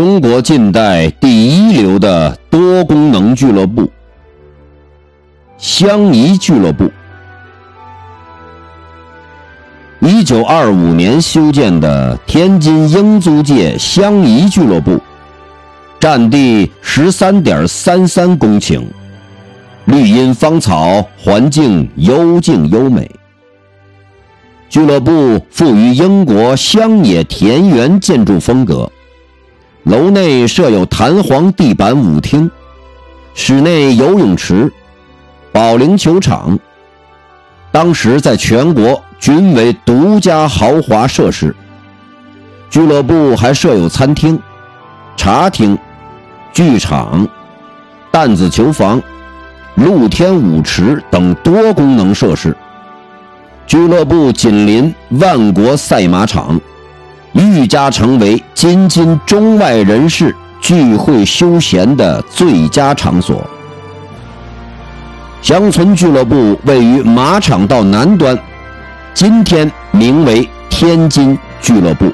中国近代第一流的多功能俱乐部——湘怡俱乐部。一九二五年修建的天津英租界湘怡俱乐部，占地十三点三三公顷，绿荫芳草，环境幽静优美。俱乐部富于英国乡野田园建筑风格，楼内设有弹簧地板舞厅，室内游泳池、保龄球场。当时在全国均为独家豪华设施。俱乐部还设有餐厅、茶厅、剧场、弹子球房、露天舞池等多功能设施。俱乐部紧邻万国赛马场，愈加成为京津中外人士聚会休闲的最佳场所。乡村俱乐部位于马场道南端，今天名为天津俱乐部。